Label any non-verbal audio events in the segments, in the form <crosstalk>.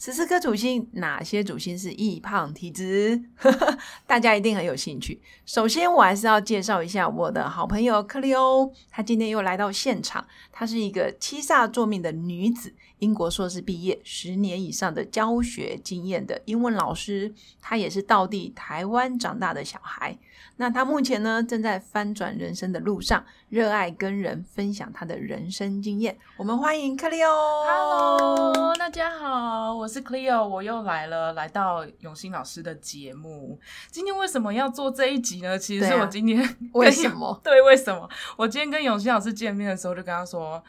十四颗主星，哪些主星是易胖体质？<laughs> 大家一定很有兴趣。首先，我还是要介绍一下我的好朋友克利欧，她今天又来到现场。她是一个七煞作命的女子，英国硕士毕业，十年以上的教学经验的英文老师。她也是道地台湾长大的小孩。那她目前呢，正在翻转人生的路上，热爱跟人分享她的人生经验。我们欢迎克。Hello，大家好，我是 Cleo，我又来了，来到永新老师的节目。今天为什么要做这一集呢？其实是我今天 <laughs> 为什么？<laughs> 对，为什么？我今天跟永新老师见面的时候，就跟他说。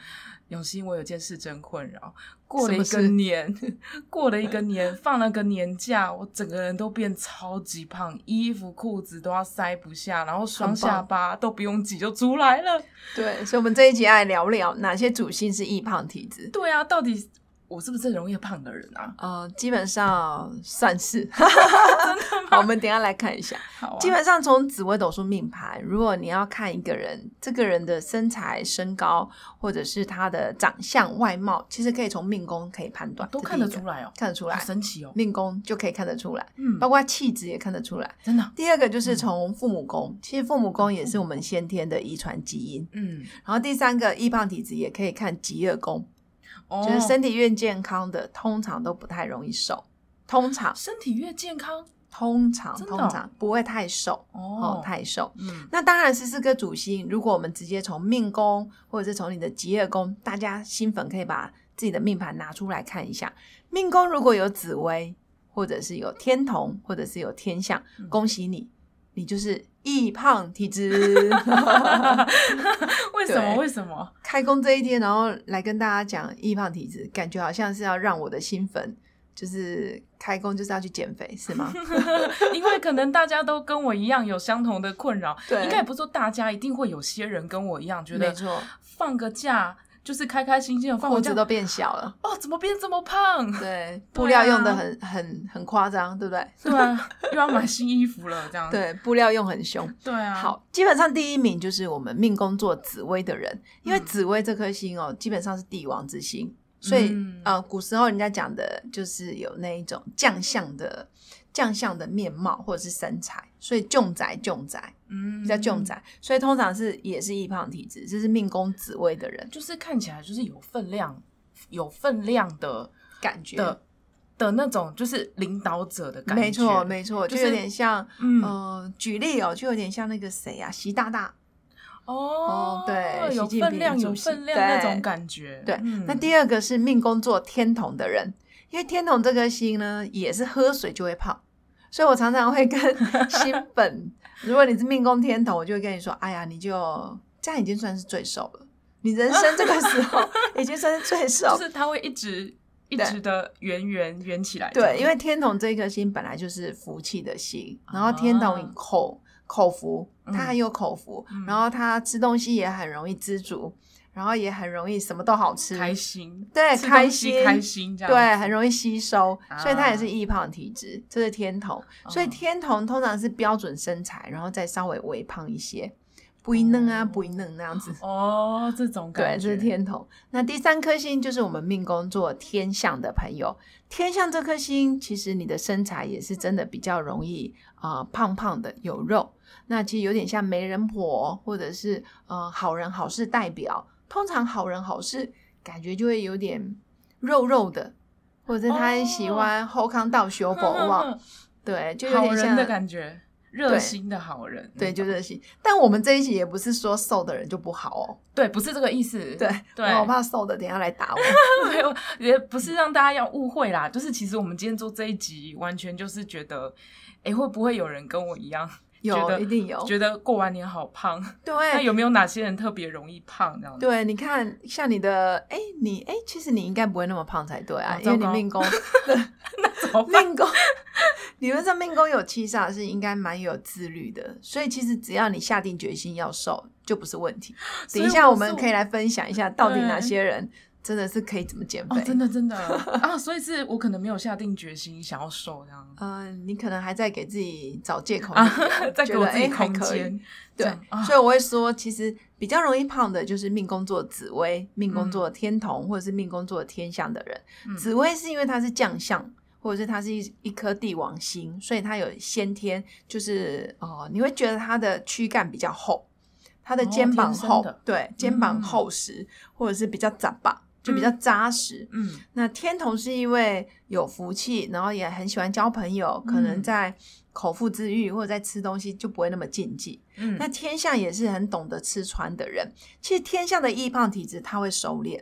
永新，我有件事真困扰。过了一个年，<laughs> 过了一个年，放了个年假，我整个人都变超级胖，衣服裤子都要塞不下，然后双下巴都不用挤就出来了。对，所以我们这一集来聊聊哪些主性是易胖体质。对啊，到底。我是不是容易胖的人啊？呃，基本上算是。<laughs> 真的好，我们等下来看一下。好，基本上从紫微斗数命盘，如果你要看一个人，这个人的身材、身高，或者是他的长相、外貌，其实可以从命宫可以判断，都看得出来哦，看得出来，神奇哦，命宫就可以看得出来，嗯，包括气质也看得出来，真的。第二个就是从父母宫，其实父母宫也是我们先天的遗传基因，嗯。然后第三个易胖体质也可以看极恶宫。就是身体越健康的，通常都不太容易瘦。通常身体越健康，通常通常不会太瘦哦，太瘦。嗯，那当然是四颗主星。如果我们直接从命宫，或者是从你的吉业宫，大家新粉可以把自己的命盘拿出来看一下。命宫如果有紫薇，或者是有天同，或者是有天象，恭喜你。你就是易胖体质，<laughs> 为什么？为什么？开工这一天，然后来跟大家讲易胖体质，感觉好像是要让我的新粉，就是开工就是要去减肥，是吗？<laughs> 因为可能大家都跟我一样有相同的困扰，应该也不是说大家一定会有些人跟我一样，觉得放个假。就是开开心心的，裤子都变小了哦，怎么变这么胖？对，布料用的很很很夸张，对不对？对啊，又要买新衣服了，这样 <laughs> 对，布料用很凶。对啊，好，基本上第一名就是我们命宫做紫薇的人，因为紫薇这颗星哦，基本上是帝王之星，所以呃，古时候人家讲的就是有那一种将相的。将相的面貌或者是身材，所以重宅重宅，嗯，叫重宅，所以通常是也是易胖体质，这是命宫紫薇的人，就是看起来就是有分量、有分量的感觉。的的那种，就是领导者的感觉，没错没错，就有点像，嗯，举例哦，就有点像那个谁啊，习大大，哦，对，有分量有分量那种感觉，对。那第二个是命宫做天同的人。因为天同这颗星呢，也是喝水就会胖，所以我常常会跟新粉，<laughs> 如果你是命宫天同，我就会跟你说，哎呀，你就这样已经算是最瘦了，你人生这个时候已经算是最瘦，<laughs> 就是它会一直一直的圆圆圆起来。对，因为天同这颗星本来就是福气的星，然后天同口口福，他很有口福，然后他吃东西也很容易知足。然后也很容易什么都好吃，开心，对，开心，开心，这样对，很容易吸收，所以他也是易胖体质，这是天童，所以天童通常是标准身材，然后再稍微微胖一些，不一嫩啊，不一嫩那样子。哦，这种对，这是天同。那第三颗星就是我们命宫做天象的朋友，天象这颗星其实你的身材也是真的比较容易啊，胖胖的有肉，那其实有点像媒人婆或者是呃好人好事代表。通常好人好事，感觉就会有点肉肉的，或者他很喜欢后康道修佛哇，对，就有点像的感觉，热心的好人，对，就热心。但我们这一集也不是说瘦的人就不好哦，对，不是这个意思，对，对，我怕瘦的等下来打我，<laughs> 没有，也不是让大家要误会啦，就是其实我们今天做这一集，完全就是觉得，哎，会不会有人跟我一样？有，一定有。觉得过完年好胖，对。<laughs> 那有没有哪些人特别容易胖这样子？对，你看，像你的，哎，你，哎，其实你应该不会那么胖才对啊，因为你命宫，命宫，理论上命宫有七煞是应该蛮有自律的，所以其实只要你下定决心要瘦，就不是问题。等一下我们可以来分享一下，到底哪些人真的是可以怎么减肥？哦，真的真的 <laughs> 啊！所以是我可能没有下定决心想要瘦这样。嗯，你可能还在给自己找借口，<laughs> 在给我自己空间。对，所以我会说，其实比较容易胖的就是命宫座紫薇、命宫座天同，或者是命宫座天象的人。紫薇是因为它是将相。或者是它是一一颗帝王星，所以它有先天，就是哦，你会觉得它的躯干比较厚，它的肩膀厚，对，肩膀厚实，或者是比较窄吧，就比较扎实。嗯，那天童是因为有福气，然后也很喜欢交朋友，可能在口腹之欲或者在吃东西就不会那么禁忌。嗯，那天象也是很懂得吃穿的人，其实天象的易胖体质他会收敛。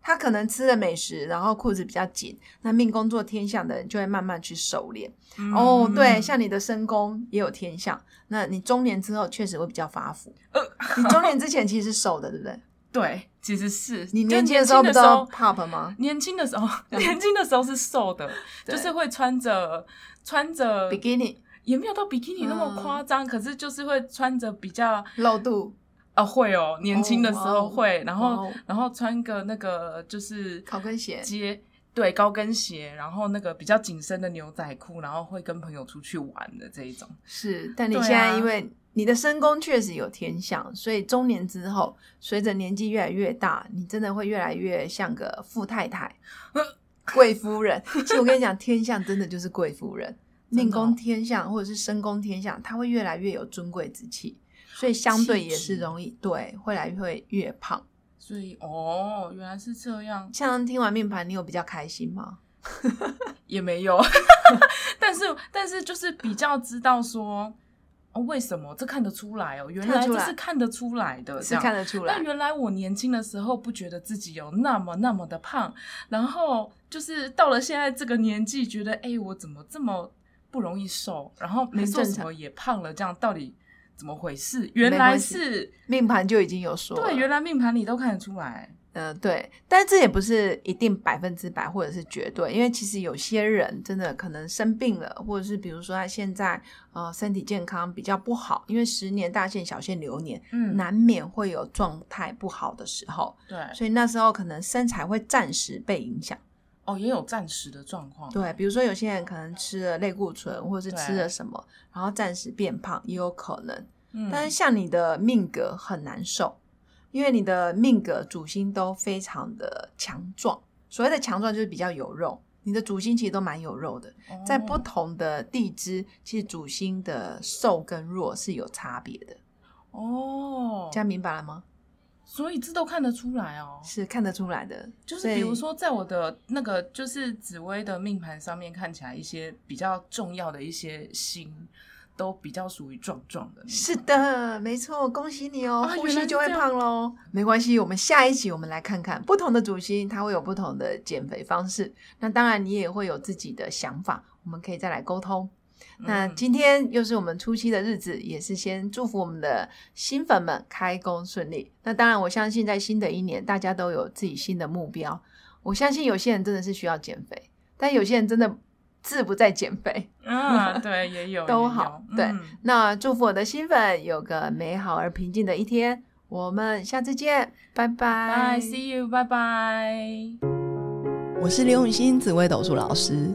他可能吃了美食，然后裤子比较紧，那命宫做天象的人就会慢慢去收敛。哦，对，像你的身宫也有天象，那你中年之后确实会比较发福。呃你中年之前其实是瘦的，对不对？对，其实是。你年轻的时候不知道 pop 吗？年轻的时候，年轻的时候是瘦的，就是会穿着穿着 bikini，也没有到 bikini 那么夸张，可是就是会穿着比较露肚。啊，会哦，年轻的时候会，然后然后穿个那个就是高跟鞋，接对高跟鞋，然后那个比较紧身的牛仔裤，然后会跟朋友出去玩的这一种。是，但你现在因为你的身宫确实有天象，所以中年之后，随着年纪越来越大，你真的会越来越像个富太太、<laughs> 贵夫人。其实我跟你讲，天象真的就是贵夫人，命宫天象或者是身宫天象，他会越来越有尊贵之气。所以相对也是容易对，会来会越胖。所以哦，原来是这样。像听完命盘，你有比较开心吗？也没有，<laughs> 但是但是就是比较知道说哦，为什么这看得出来哦，原来这是看得出来的，是看得出来。那原来我年轻的时候不觉得自己有那么那么的胖，然后就是到了现在这个年纪，觉得哎，我怎么这么不容易瘦，然后没做什么也胖了，这样到底？怎么回事？原来是命盘就已经有说。对，原来命盘里都看得出来。呃，对，但这也不是一定百分之百或者是绝对，因为其实有些人真的可能生病了，或者是比如说他现在呃身体健康比较不好，因为十年大限小限流年，嗯，难免会有状态不好的时候。对，所以那时候可能身材会暂时被影响。哦，也有暂时的状况。对，比如说有些人可能吃了类固醇，或者是吃了什么，然后暂时变胖，也有可能。嗯，但是像你的命格很难受，因为你的命格主星都非常的强壮。所谓的强壮就是比较有肉，你的主星其实都蛮有肉的。在不同的地支，其实主星的瘦跟弱是有差别的。哦，这样明白了吗？所以这都看得出来哦，是看得出来的。就是比如说，在我的那个就是紫薇的命盘上面，看起来一些比较重要的一些星，都比较属于壮壮的。是的，没错，恭喜你哦，呼吸就会胖喽。没关系，我们下一集我们来看看不同的主星，它会有不同的减肥方式。那当然，你也会有自己的想法，我们可以再来沟通。那今天又是我们初期的日子，也是先祝福我们的新粉们开工顺利。那当然，我相信在新的一年，大家都有自己新的目标。我相信有些人真的是需要减肥，但有些人真的志不在减肥。啊，<laughs> 对，也有都好。对，那祝福我的新粉有个美好而平静的一天。我们下次见，拜拜。Bye，see you，拜拜。我是刘永新紫薇斗数老师。